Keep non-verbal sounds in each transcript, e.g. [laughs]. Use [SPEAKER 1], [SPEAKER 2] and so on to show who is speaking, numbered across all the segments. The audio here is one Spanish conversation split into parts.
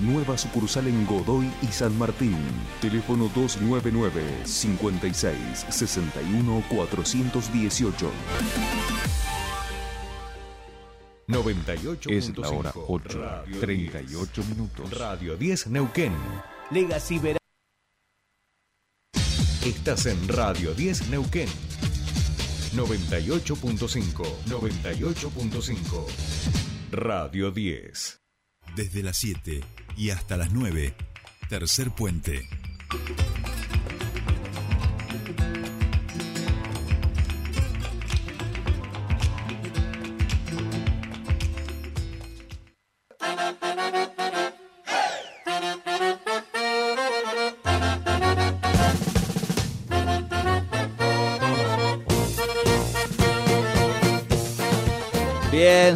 [SPEAKER 1] nueva sucursal en Godoy y San Martín. Teléfono 299 56 61 418.
[SPEAKER 2] 98.
[SPEAKER 3] Es la hora 8, 38 minutos.
[SPEAKER 2] Radio 10 Neuquén. Legacy Verano. Estás en Radio 10 Neuquén. 98.5. 98.5. Radio 10.
[SPEAKER 4] Desde las 7 y hasta las 9. Tercer puente.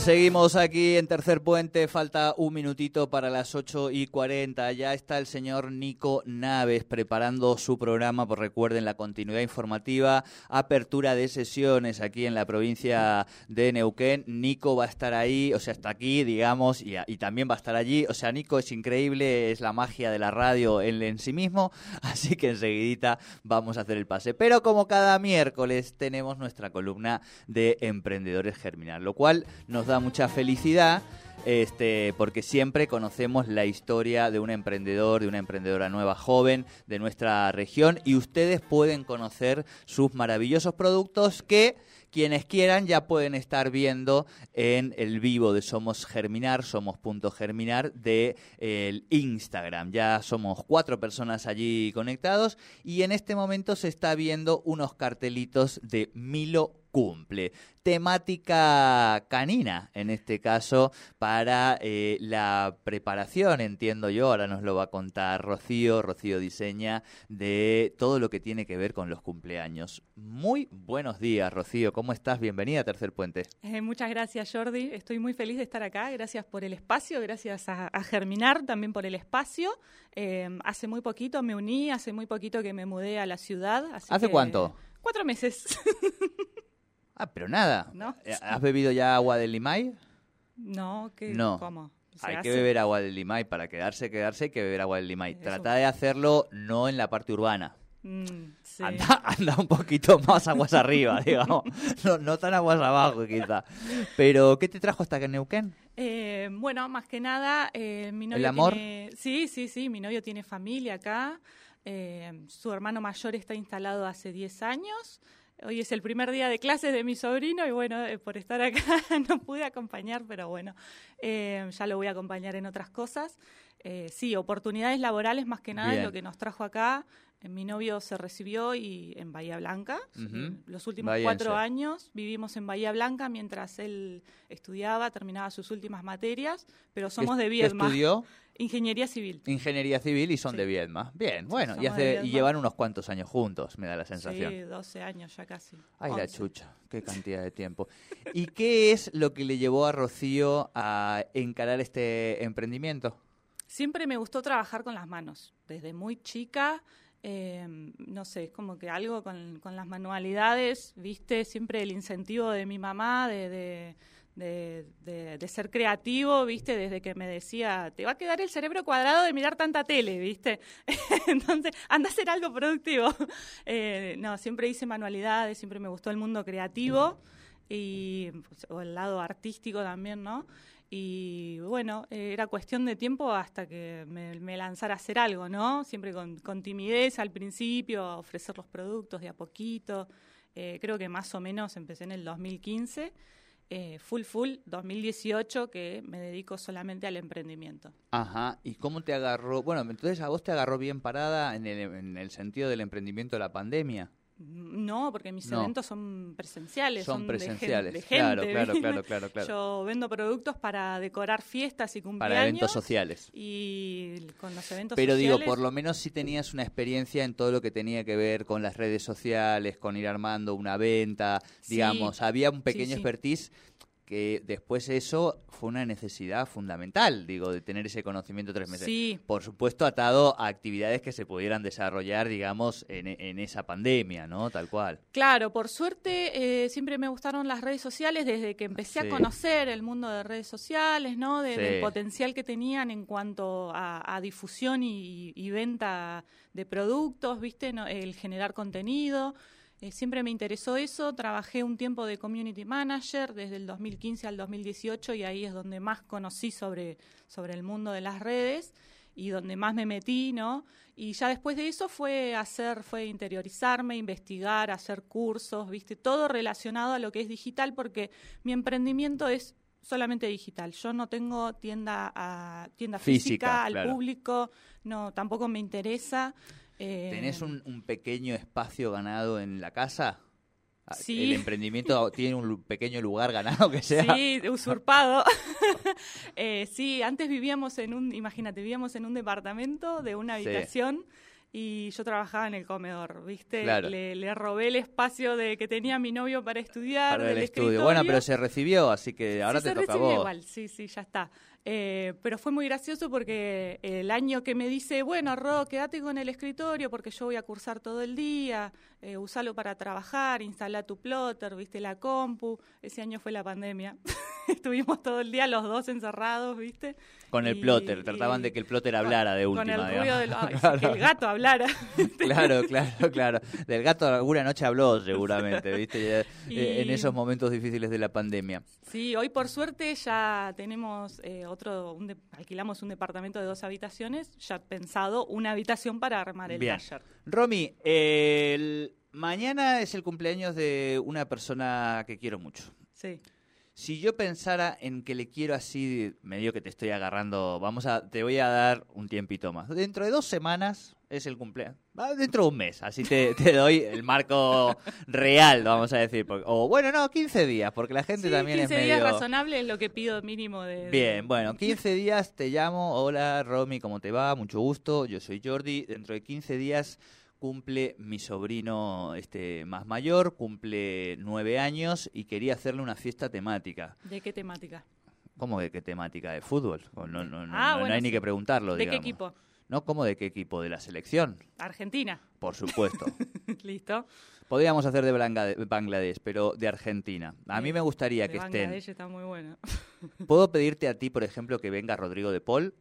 [SPEAKER 5] Seguimos aquí en Tercer Puente. Falta un minutito para las 8 y 40. Ya está el señor Nico Naves preparando su programa. Pues recuerden la continuidad informativa, apertura de sesiones aquí en la provincia de Neuquén. Nico va a estar ahí, o sea, está aquí, digamos, y, también va a estar allí. O sea, Nico es increíble, es la magia de la radio en, sí mismo. [laughs] Así que enseguidita vamos a hacer el pase. Pero como cada miércoles tenemos nuestra columna de Emprendedores Germinal, lo cual nos da mucha felicidad. Este, porque siempre conocemos la historia de un emprendedor, de una emprendedora nueva joven de nuestra región y ustedes pueden conocer sus maravillosos productos que quienes quieran ya pueden estar viendo en el vivo de Somos Germinar, Somos.germinar de el Instagram. Ya somos cuatro personas allí conectados y en este momento se está viendo unos cartelitos de Milo cumple. Temática canina, en este caso, para eh, la preparación, entiendo yo, ahora nos lo va a contar Rocío, Rocío diseña, de todo lo que tiene que ver con los cumpleaños. Muy buenos días, Rocío, ¿cómo estás? Bienvenida a Tercer Puente.
[SPEAKER 6] Eh, muchas gracias, Jordi. Estoy muy feliz de estar acá. Gracias por el espacio, gracias a, a Germinar también por el espacio. Eh, hace muy poquito me uní, hace muy poquito que me mudé a la ciudad.
[SPEAKER 5] ¿Hace
[SPEAKER 6] que...
[SPEAKER 5] cuánto?
[SPEAKER 6] Cuatro meses. [laughs]
[SPEAKER 5] Ah, pero nada.
[SPEAKER 6] ¿No?
[SPEAKER 5] ¿Has bebido ya agua del Limay?
[SPEAKER 6] No, ¿qué?
[SPEAKER 5] No.
[SPEAKER 6] ¿cómo?
[SPEAKER 5] Hay
[SPEAKER 6] hace?
[SPEAKER 5] que beber agua del Limay. Para quedarse, quedarse, hay que beber agua del Limay.
[SPEAKER 6] Eso.
[SPEAKER 5] Trata de hacerlo no en la parte urbana.
[SPEAKER 6] Mm, sí.
[SPEAKER 5] Anda, anda un poquito más aguas arriba, [laughs] digamos. No, no tan aguas abajo, quizá. Pero, ¿qué te trajo hasta que Neuquén?
[SPEAKER 6] Eh, bueno, más que nada, eh, mi novio
[SPEAKER 5] ¿El amor?
[SPEAKER 6] tiene... Sí, sí, sí, mi novio tiene familia acá. Eh, su hermano mayor está instalado hace 10 años. Hoy es el primer día de clases de mi sobrino y bueno, eh, por estar acá [laughs] no pude acompañar, pero bueno, eh, ya lo voy a acompañar en otras cosas. Eh, sí, oportunidades laborales más que nada
[SPEAKER 5] Bien.
[SPEAKER 6] es lo que nos trajo acá. Eh, Mi novio se recibió y en Bahía Blanca. Los últimos
[SPEAKER 5] Bahiense.
[SPEAKER 6] cuatro años vivimos en Bahía Blanca mientras él estudiaba, terminaba sus últimas materias, pero somos
[SPEAKER 5] ¿Qué-
[SPEAKER 6] de Viedma.
[SPEAKER 5] estudió?
[SPEAKER 6] Ingeniería civil.
[SPEAKER 5] Ingeniería civil y son
[SPEAKER 6] Sí.
[SPEAKER 5] de Viedma. Bien, bueno, y, hace, llevan unos cuantos años juntos, me da la sensación.
[SPEAKER 6] Sí, 12 años ya casi.
[SPEAKER 5] Ay, la
[SPEAKER 6] 11.
[SPEAKER 5] chucha, qué cantidad de tiempo. ¿Y qué es lo que le llevó a Rocío a encarar este emprendimiento?
[SPEAKER 6] Siempre me gustó trabajar con las manos. Desde muy chica, eh, no sé, es como que algo con, las manualidades, viste, siempre el incentivo de mi mamá de, de, de- de- de ser creativo, viste, desde que me decía, te va a quedar el cerebro cuadrado de mirar tanta tele, viste. [laughs] Entonces, anda a hacer algo productivo. [laughs] Eh, no, siempre hice manualidades, siempre me gustó el mundo creativo y pues, o el lado artístico también, ¿no? Y bueno, eh, era cuestión de tiempo hasta que me, lanzara a hacer algo, ¿no? Siempre con, con timidez al principio, a ofrecer los productos de a poquito. Eh, creo que más o menos empecé en el 2015, eh, full full 2018, que me dedico solamente al emprendimiento.
[SPEAKER 5] Ajá, ¿y cómo te agarró? Bueno, entonces a vos te agarró bien parada en el, en el sentido del emprendimiento de la pandemia.
[SPEAKER 6] No, porque mis
[SPEAKER 5] No.
[SPEAKER 6] eventos son presenciales.
[SPEAKER 5] Son presenciales,
[SPEAKER 6] de
[SPEAKER 5] claro,
[SPEAKER 6] gente,
[SPEAKER 5] claro, claro, [laughs] claro, claro.
[SPEAKER 6] Yo vendo productos para decorar fiestas y cumpleaños.
[SPEAKER 5] Para eventos sociales.
[SPEAKER 6] Y con los eventos
[SPEAKER 5] Pero digo, por lo menos si tenías una experiencia en todo lo que tenía que ver con las redes sociales, con ir armando una venta,
[SPEAKER 6] Sí,
[SPEAKER 5] digamos, había un pequeño
[SPEAKER 6] sí.
[SPEAKER 5] expertise que después eso fue una necesidad fundamental, digo, de tener ese conocimiento tres meses.
[SPEAKER 6] Sí.
[SPEAKER 5] Por supuesto, atado a actividades que se pudieran desarrollar, digamos, en, en esa pandemia, ¿no? Tal cual.
[SPEAKER 6] Claro, por suerte eh, siempre me gustaron las redes sociales desde que empecé
[SPEAKER 5] Sí.
[SPEAKER 6] a conocer el mundo de redes sociales, ¿no? De-
[SPEAKER 5] Sí.
[SPEAKER 6] Del potencial que tenían en cuanto a, a difusión y, y venta de productos, ¿viste? No, el generar contenido. Eh, siempre me interesó eso. Trabajé un tiempo de community manager desde el 2015 al 2018 y ahí es donde más conocí sobre, sobre el mundo de las redes y donde más me metí, ¿no? Y ya después de eso fue hacer, fue interiorizarme, investigar, hacer cursos, ¿viste? Todo relacionado a lo que es digital porque mi emprendimiento es solamente digital. Yo no tengo tienda a, tienda física,
[SPEAKER 5] Física,
[SPEAKER 6] al
[SPEAKER 5] claro.
[SPEAKER 6] público, no, tampoco me interesa. Eh,
[SPEAKER 5] ¿Tenés un, un pequeño espacio ganado en la casa? Ah,
[SPEAKER 6] Sí.
[SPEAKER 5] ¿El emprendimiento [laughs] tiene un pequeño lugar ganado que sea?
[SPEAKER 6] Sí, usurpado. [laughs] Eh, sí, antes vivíamos en un, imagínate, vivíamos en un departamento de una
[SPEAKER 5] Sí.
[SPEAKER 6] Y yo trabajaba en el comedor, ¿viste?
[SPEAKER 5] Claro.
[SPEAKER 6] Le, le robé el espacio de que tenía mi novio para estudiar.
[SPEAKER 5] Para el
[SPEAKER 6] del
[SPEAKER 5] estudio. Bueno, pero
[SPEAKER 6] escritorio.
[SPEAKER 5] se recibió, así que ahora
[SPEAKER 6] Sí,
[SPEAKER 5] te
[SPEAKER 6] se
[SPEAKER 5] toca a vos.
[SPEAKER 6] igual, sí, sí, ya está. Eh, pero fue muy gracioso porque el año que me dice, bueno, Ro, quédate con el escritorio porque yo voy a cursar todo el día, eh, usalo para trabajar, instala tu plotter, viste la compu. Ese año fue la pandemia. [laughs] Estuvimos todo el día los dos encerrados, viste.
[SPEAKER 5] Con el
[SPEAKER 6] Y-
[SPEAKER 5] plotter, trataban
[SPEAKER 6] y-
[SPEAKER 5] de que el plotter hablara de última.
[SPEAKER 6] Con el ruido del, [laughs] ay, sí, que el gato hablara. [laughs]
[SPEAKER 5] Claro, claro, claro. Del gato alguna noche habló seguramente, ¿viste?
[SPEAKER 6] Y-
[SPEAKER 5] eh, En esos momentos difíciles de la pandemia.
[SPEAKER 6] Sí, hoy por suerte ya tenemos eh, otro, un de- alquilamos un departamento de dos habitaciones, ya pensado una habitación para armar el
[SPEAKER 5] Bien.
[SPEAKER 6] taller.
[SPEAKER 5] Romy, eh, el- mañana es el cumpleaños de una persona que quiero mucho.
[SPEAKER 6] Sí.
[SPEAKER 5] Si yo pensara en que le quiero así, medio que te estoy agarrando, vamos a, te voy a dar un tiempito más. Dentro de dos semanas es el cumpleaños. Va, dentro de un mes, así te, te doy el marco real, vamos a decir. porque- o bueno, no, 15 días, porque la gente
[SPEAKER 6] Sí,
[SPEAKER 5] también
[SPEAKER 6] 15
[SPEAKER 5] es medio...
[SPEAKER 6] días razonable es lo que pido mínimo de... de-
[SPEAKER 5] Bien, bueno, 15 días te llamo. Hola, Romy, ¿cómo te va? Mucho gusto. Yo soy Jordi. Dentro de 15 días cumple mi sobrino este más mayor, cumple nueve años y quería hacerle una fiesta temática.
[SPEAKER 6] ¿De qué temática?
[SPEAKER 5] ¿Cómo de qué temática? ¿De fútbol? No, no, no,
[SPEAKER 6] Ah,
[SPEAKER 5] no- no
[SPEAKER 6] bueno,
[SPEAKER 5] hay ni que preguntarlo,
[SPEAKER 6] ¿De qué equipo?
[SPEAKER 5] ¿No? ¿Cómo de qué equipo? ¿De la selección?
[SPEAKER 6] Argentina.
[SPEAKER 5] Por supuesto. [laughs]
[SPEAKER 6] Listo.
[SPEAKER 5] Podríamos hacer de Bangladesh, pero de Argentina. A mí me gustaría
[SPEAKER 6] De
[SPEAKER 5] que estén.
[SPEAKER 6] Bangladesh está muy bueno. [laughs]
[SPEAKER 5] ¿Puedo pedirte a ti, por ejemplo, que venga Rodrigo de Paul?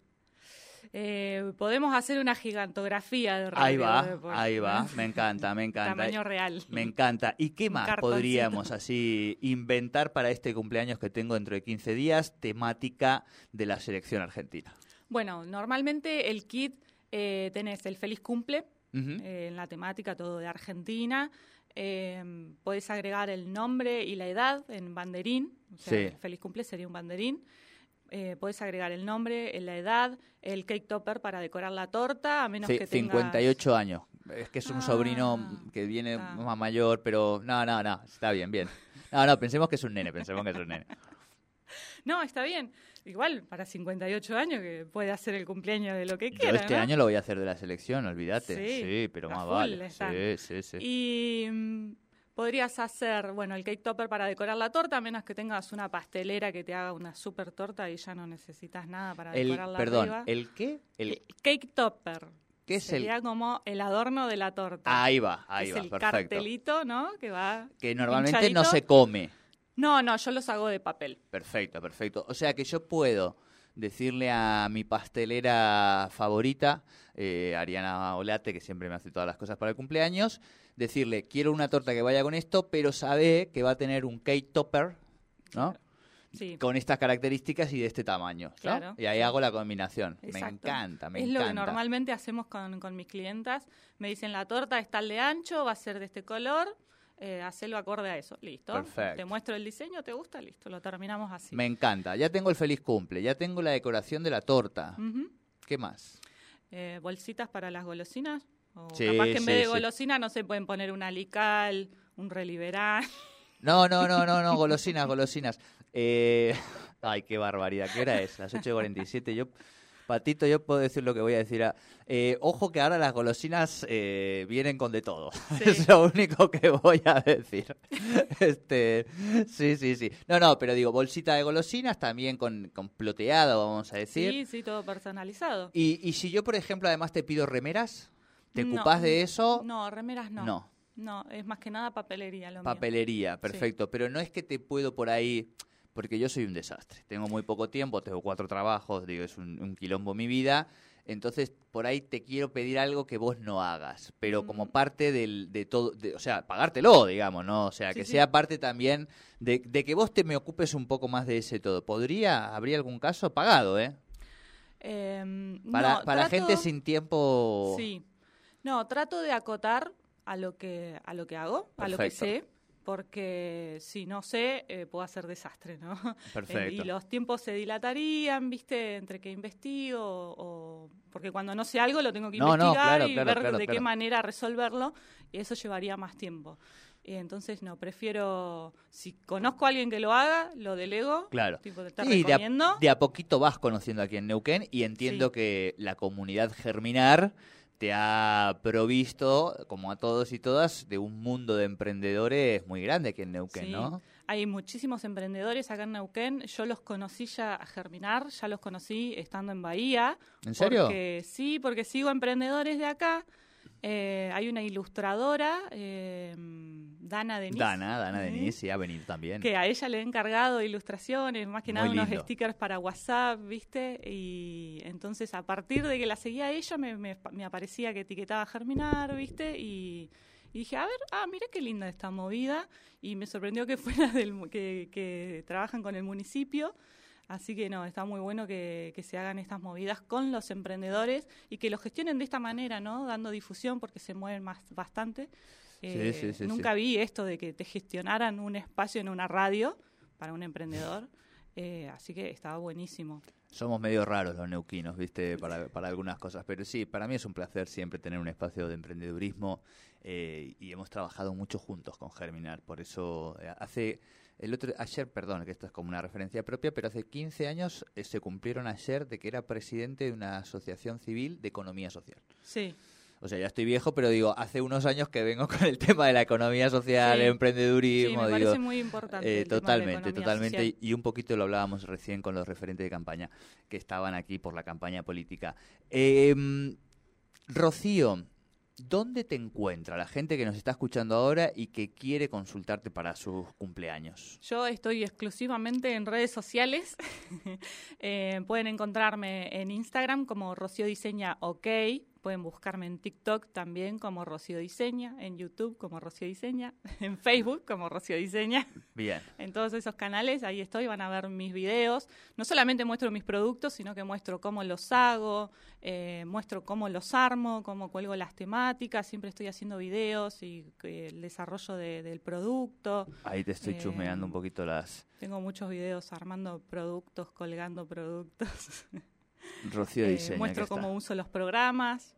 [SPEAKER 6] Eh, podemos hacer una gigantografía de
[SPEAKER 5] Ahí
[SPEAKER 6] Rodrigo
[SPEAKER 5] va, ahí va, me encanta, me encanta.
[SPEAKER 6] Tamaño real.
[SPEAKER 5] Me encanta. ¿Y qué más podríamos así inventar para este cumpleaños que tengo dentro de 15 días, temática de la selección argentina?
[SPEAKER 6] Bueno, normalmente el kit eh, tenés el feliz cumple, eh, en la temática todo de Argentina. Eh, podés agregar el nombre y la edad en banderín. O sea,
[SPEAKER 5] Sí.
[SPEAKER 6] el feliz cumple sería un banderín. Eh, podés agregar el nombre, la edad, el cake topper para decorar la torta, a menos
[SPEAKER 5] Sí,
[SPEAKER 6] que tengas...
[SPEAKER 5] 58 años. Es que es un
[SPEAKER 6] Ah,
[SPEAKER 5] sobrino que viene
[SPEAKER 6] está.
[SPEAKER 5] más mayor, pero no, no, no, está bien, bien. No, no, pensemos que es un nene, pensemos que es un nene. [laughs]
[SPEAKER 6] No, está bien. Igual, para 58 años que puede hacer el cumpleaños de lo que
[SPEAKER 5] Yo
[SPEAKER 6] quiera,
[SPEAKER 5] este
[SPEAKER 6] ¿no?
[SPEAKER 5] año lo voy a hacer de la selección, olvídate.
[SPEAKER 6] Sí,
[SPEAKER 5] Sí, pero más vale. Sí, sí, sí.
[SPEAKER 6] Y mm, podrías hacer, bueno, el cake topper para decorar la torta, a menos que tengas una pastelera que te haga una super torta y ya no necesitas nada para
[SPEAKER 5] El,
[SPEAKER 6] decorarla
[SPEAKER 5] perdón,
[SPEAKER 6] arriba.
[SPEAKER 5] ¿el qué? El,
[SPEAKER 6] El cake topper.
[SPEAKER 5] ¿Qué es el...?
[SPEAKER 6] Sería como el adorno de la torta.
[SPEAKER 5] Ahí va, ahí
[SPEAKER 6] es
[SPEAKER 5] va,
[SPEAKER 6] el
[SPEAKER 5] perfecto.
[SPEAKER 6] cartelito, ¿no? Que va
[SPEAKER 5] Que normalmente no se come.
[SPEAKER 6] No, no, yo los hago de papel.
[SPEAKER 5] Perfecto, perfecto. O sea que yo puedo decirle a mi pastelera favorita, eh, Ariana Olate, que siempre me hace todas las cosas para el cumpleaños, decirle, quiero una torta que vaya con esto, pero sabe que va a tener un cake topper, ¿no?
[SPEAKER 6] Sí.
[SPEAKER 5] Con estas características y de este tamaño, ¿no?
[SPEAKER 6] Claro,
[SPEAKER 5] Y ahí hago la combinación. Me encanta, me
[SPEAKER 6] es
[SPEAKER 5] encanta.
[SPEAKER 6] lo que normalmente hacemos con, con mis clientas. Me dicen, la torta es tal de ancho, va a ser de este color, eh, hacelo acorde a eso. Listo.
[SPEAKER 5] Perfecto.
[SPEAKER 6] Te muestro el diseño, ¿te gusta? Listo, lo terminamos así.
[SPEAKER 5] Me encanta. Ya tengo el feliz cumple, ya tengo la decoración de la torta. ¿Qué más?
[SPEAKER 6] Eh, bolsitas para las golosinas. O
[SPEAKER 5] Sí,
[SPEAKER 6] capaz que en
[SPEAKER 5] sí,
[SPEAKER 6] vez de
[SPEAKER 5] sí.
[SPEAKER 6] golosina no se pueden poner un alical, un reliberán.
[SPEAKER 5] No, no, no, no, no, [laughs] golosinas, golosinas. Eh, [laughs] ay, qué barbaridad. ¿Qué hora es? Las 8.47. Yo Patito, yo puedo decir lo que voy a decir. a- eh, ojo que ahora las golosinas eh, vienen con de todo. [laughs] Es lo único que voy a decir. [laughs] Este, sí, sí, sí. No, no, pero digo, bolsita de golosinas también con, con ploteado, vamos a decir.
[SPEAKER 6] Sí, sí, todo personalizado.
[SPEAKER 5] Y, y si yo, por ejemplo, además te pido remeras, ¿te
[SPEAKER 6] No,
[SPEAKER 5] ocupás de eso?
[SPEAKER 6] No, remeras no.
[SPEAKER 5] No.
[SPEAKER 6] No, es más que nada papelería lo mío.
[SPEAKER 5] Papelería, perfecto. Pero no es que te puedo por ahí, porque yo soy un desastre. Tengo muy poco tiempo, tengo cuatro trabajos, digo, es un, un quilombo mi vida. Entonces, por ahí te quiero pedir algo que vos no hagas, pero como
[SPEAKER 6] Mm.
[SPEAKER 5] parte del, de todo, de- o sea, pagártelo, digamos, ¿no? O sea,
[SPEAKER 6] Sí,
[SPEAKER 5] que
[SPEAKER 6] sí.
[SPEAKER 5] sea parte también de, de que vos te me ocupes un poco más de ese todo. ¿Podría, habría algún caso pagado, eh?
[SPEAKER 6] Em,
[SPEAKER 5] Para,
[SPEAKER 6] no,
[SPEAKER 5] para
[SPEAKER 6] trato-
[SPEAKER 5] gente sin tiempo...
[SPEAKER 6] Sí. No, trato de acotar a lo que a lo que hago, a lo que sé, porque si no sé eh, puedo hacer desastre, ¿no?
[SPEAKER 5] Perfecto. [laughs]
[SPEAKER 6] Eh, y los tiempos se dilatarían, ¿viste? Entre que investigo o porque cuando no sé algo lo tengo que
[SPEAKER 5] No, no,
[SPEAKER 6] investigar
[SPEAKER 5] claro,
[SPEAKER 6] y
[SPEAKER 5] claro,
[SPEAKER 6] ver
[SPEAKER 5] claro,
[SPEAKER 6] de qué manera resolverlo y eso llevaría más tiempo. Y entonces no, prefiero si conozco a alguien que lo haga, lo delego.
[SPEAKER 5] Claro.
[SPEAKER 6] Tipo, te
[SPEAKER 5] Sí, de a,
[SPEAKER 6] recomiendo.
[SPEAKER 5] de a poquito vas conociendo aquí en Neuquén y entiendo
[SPEAKER 6] Sí.
[SPEAKER 5] que la comunidad Germinar te ha provisto, como a todos y todas, de un mundo de emprendedores muy grande aquí en Neuquén,
[SPEAKER 6] Sí.
[SPEAKER 5] ¿no?
[SPEAKER 6] Hay muchísimos emprendedores acá en Neuquén. Yo los conocí ya a germinar, ya los conocí estando en Bahía.
[SPEAKER 5] ¿En serio?
[SPEAKER 6] Porque, sí, porque sigo emprendedores de acá. Eh, hay una ilustradora, eh, Dana Denis.
[SPEAKER 5] Dana, Dana. Denis, sí, ha venido también.
[SPEAKER 6] Que a ella le he encargado ilustraciones, más que nada unos stickers para WhatsApp, ¿viste? Y entonces a partir de que la seguía a ella me, me- me aparecía que etiquetaba Germinar, ¿viste? Y, y dije, a ver, ah, mira qué linda esta movida. Y me sorprendió que fuera [laughs] del que, que trabajan con el municipio. Así que no, está muy bueno que, que se hagan estas movidas con los emprendedores y que lo gestionen de esta manera, ¿no? Dando difusión porque se mueven más bastante. Eh,
[SPEAKER 5] sí, sí,
[SPEAKER 6] nunca vi esto de que te gestionaran un espacio en una radio para un emprendedor. [laughs] Eh, así que estaba buenísimo.
[SPEAKER 5] Somos medio raros los neuquinos, ¿viste? Para, para algunas cosas. Pero sí, para mí es un placer siempre tener un espacio de emprendedurismo eh, y hemos trabajado mucho juntos con Germinar. Por eso, hace. El otro, ayer, perdón, que esto es como una referencia propia, pero hace 15 años eh, se cumplieron ayer de que era presidente de una asociación civil de economía social.
[SPEAKER 6] Sí,
[SPEAKER 5] O sea, ya estoy viejo, pero digo, hace unos años que vengo [laughs] con el tema de la economía social,
[SPEAKER 6] Sí.
[SPEAKER 5] el
[SPEAKER 6] sí,
[SPEAKER 5] emprendedurismo,
[SPEAKER 6] me
[SPEAKER 5] digo,
[SPEAKER 6] parece muy importante.
[SPEAKER 5] eh, totalmente, totalmente.
[SPEAKER 6] social.
[SPEAKER 5] Y un poquito lo hablábamos recién con los referentes de campaña que estaban aquí por la campaña política. Eh, Rocío, ¿dónde te encuentra la gente que nos está escuchando ahora y que quiere consultarte para sus cumpleaños?
[SPEAKER 6] Yo estoy exclusivamente en redes sociales. [laughs] Eh, pueden encontrarme en Instagram como Rocío Diseña OK. Pueden buscarme en TikTok también como Rocío Diseña, en YouTube como Rocío Diseña, [laughs] en Facebook como Rocío Diseña.
[SPEAKER 5] Bien.
[SPEAKER 6] En todos esos canales, ahí estoy, van a ver mis videos. No solamente muestro mis productos, sino que muestro cómo los hago, eh, muestro cómo los armo, cómo cuelgo las temáticas. Siempre estoy haciendo videos y eh, el desarrollo de- del producto.
[SPEAKER 5] Ahí te estoy
[SPEAKER 6] Eh,
[SPEAKER 5] chusmeando un poquito las...
[SPEAKER 6] Tengo muchos videos armando productos, colgando productos. [laughs]
[SPEAKER 5] Rocío
[SPEAKER 6] Eh,
[SPEAKER 5] Diseña.
[SPEAKER 6] muestro cómo uso los programas.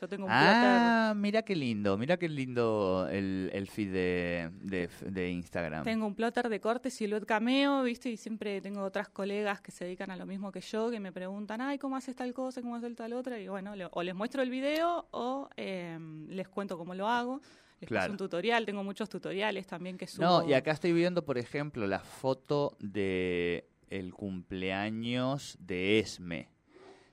[SPEAKER 6] Yo tengo un
[SPEAKER 5] Ah, mira qué lindo, mira qué lindo el, el feed de, de, de Instagram.
[SPEAKER 6] plotter, tengo un plotter de corte Silhouette Cameo, ¿viste? Y siempre tengo otras colegas que se dedican a lo mismo que yo, que me preguntan, ay, ¿cómo haces tal cosa? ¿Cómo haces tal otra? Y bueno, le- o les muestro el video o eh, les cuento cómo lo hago. Les
[SPEAKER 5] Claro.
[SPEAKER 6] un tutorial, tengo muchos tutoriales también que subo.
[SPEAKER 5] No, y acá estoy viendo, por ejemplo, la foto de el cumpleaños de Esme,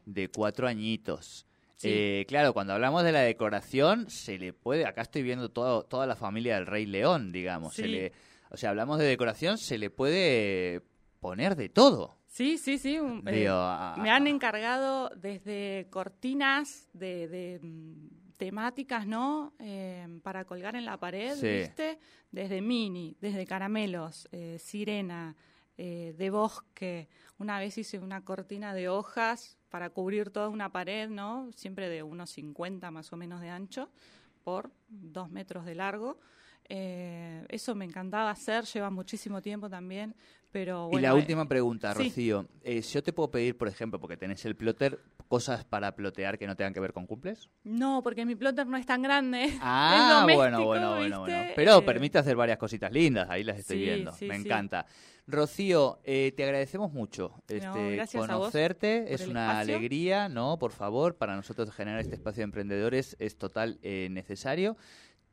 [SPEAKER 5] de cuatro añitos.
[SPEAKER 6] Sí.
[SPEAKER 5] Eh, claro, cuando hablamos de la decoración, se le puede, acá estoy viendo todo, toda la familia del Rey León, digamos. Se
[SPEAKER 6] Sí.
[SPEAKER 5] le, o sea, hablamos de decoración, se le puede poner de todo.
[SPEAKER 6] Sí, sí, sí. un- eh, Me han encargado desde cortinas de, de, mm, temáticas, ¿no? Eh, para colgar en la pared,
[SPEAKER 5] Sí.
[SPEAKER 6] ¿viste? Desde mini, desde caramelos, eh, sirena, eh, de bosque. Una vez hice una cortina de hojas para cubrir toda una pared, ¿no? Siempre de unos 50 más o menos de ancho por dos metros de largo. Eh, eso me encantaba hacer, lleva muchísimo tiempo también, pero
[SPEAKER 5] y
[SPEAKER 6] bueno,
[SPEAKER 5] la
[SPEAKER 6] eh,
[SPEAKER 5] última pregunta,
[SPEAKER 6] sí.
[SPEAKER 5] Rocío. Eh, si yo te puedo pedir, por ejemplo, porque tenés el plotter, cosas para plotear que no tengan que ver con cumples?
[SPEAKER 6] No, porque mi plotter no es tan grande. [laughs]
[SPEAKER 5] Ah,
[SPEAKER 6] es
[SPEAKER 5] bueno, bueno, bueno,
[SPEAKER 6] ¿viste?
[SPEAKER 5] bueno. Pero
[SPEAKER 6] Eh,
[SPEAKER 5] permite hacer varias cositas lindas, ahí las estoy
[SPEAKER 6] Sí,
[SPEAKER 5] viendo.
[SPEAKER 6] sí,
[SPEAKER 5] Me
[SPEAKER 6] sí.
[SPEAKER 5] encanta. Rocío, eh, te agradecemos mucho este,
[SPEAKER 6] vos
[SPEAKER 5] conocerte, es una
[SPEAKER 6] espacio.
[SPEAKER 5] alegría, ¿no? Por favor, para nosotros generar este espacio de emprendedores es total eh, necesario.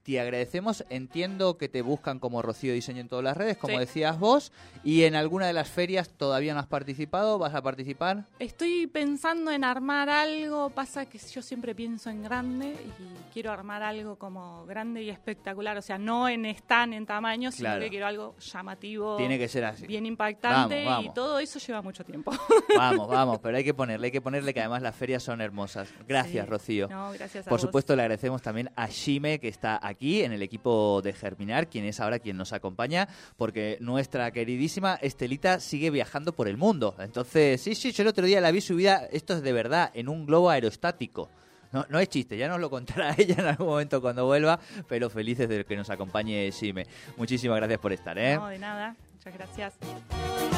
[SPEAKER 5] Te agradecemos, entiendo que te buscan como Rocío Diseño en todas las redes, como
[SPEAKER 6] Sí.
[SPEAKER 5] decías vos, y en alguna de las ferias todavía no has participado, ¿vas a participar?
[SPEAKER 6] Estoy pensando en armar algo, pasa que yo siempre pienso en grande y quiero armar algo como grande y espectacular, o sea, no en stand, en tamaño, sino
[SPEAKER 5] Claro.
[SPEAKER 6] que quiero algo llamativo,
[SPEAKER 5] Tiene que ser así.
[SPEAKER 6] bien impactante
[SPEAKER 5] Vamos, vamos.
[SPEAKER 6] y todo eso lleva mucho tiempo.
[SPEAKER 5] Vamos, [laughs] vamos, pero hay que ponerle, hay que ponerle que además las ferias son hermosas. Gracias,
[SPEAKER 6] Sí.
[SPEAKER 5] Rocío.
[SPEAKER 6] No, gracias a
[SPEAKER 5] Por
[SPEAKER 6] vos.
[SPEAKER 5] supuesto, le agradecemos también a Shime, que está aquí en el equipo de Germinar, quien es ahora quien nos acompaña, porque nuestra queridísima Estelita sigue viajando por el mundo. Entonces, sí, sí, yo el otro día la vi subida, esto es de verdad, en un globo aerostático. No, no es chiste, ya nos lo contará [laughs] ella en algún momento cuando vuelva, pero felices de que nos acompañe Shime. Muchísimas gracias por estar, ¿eh?
[SPEAKER 6] No, de nada. Muchas gracias.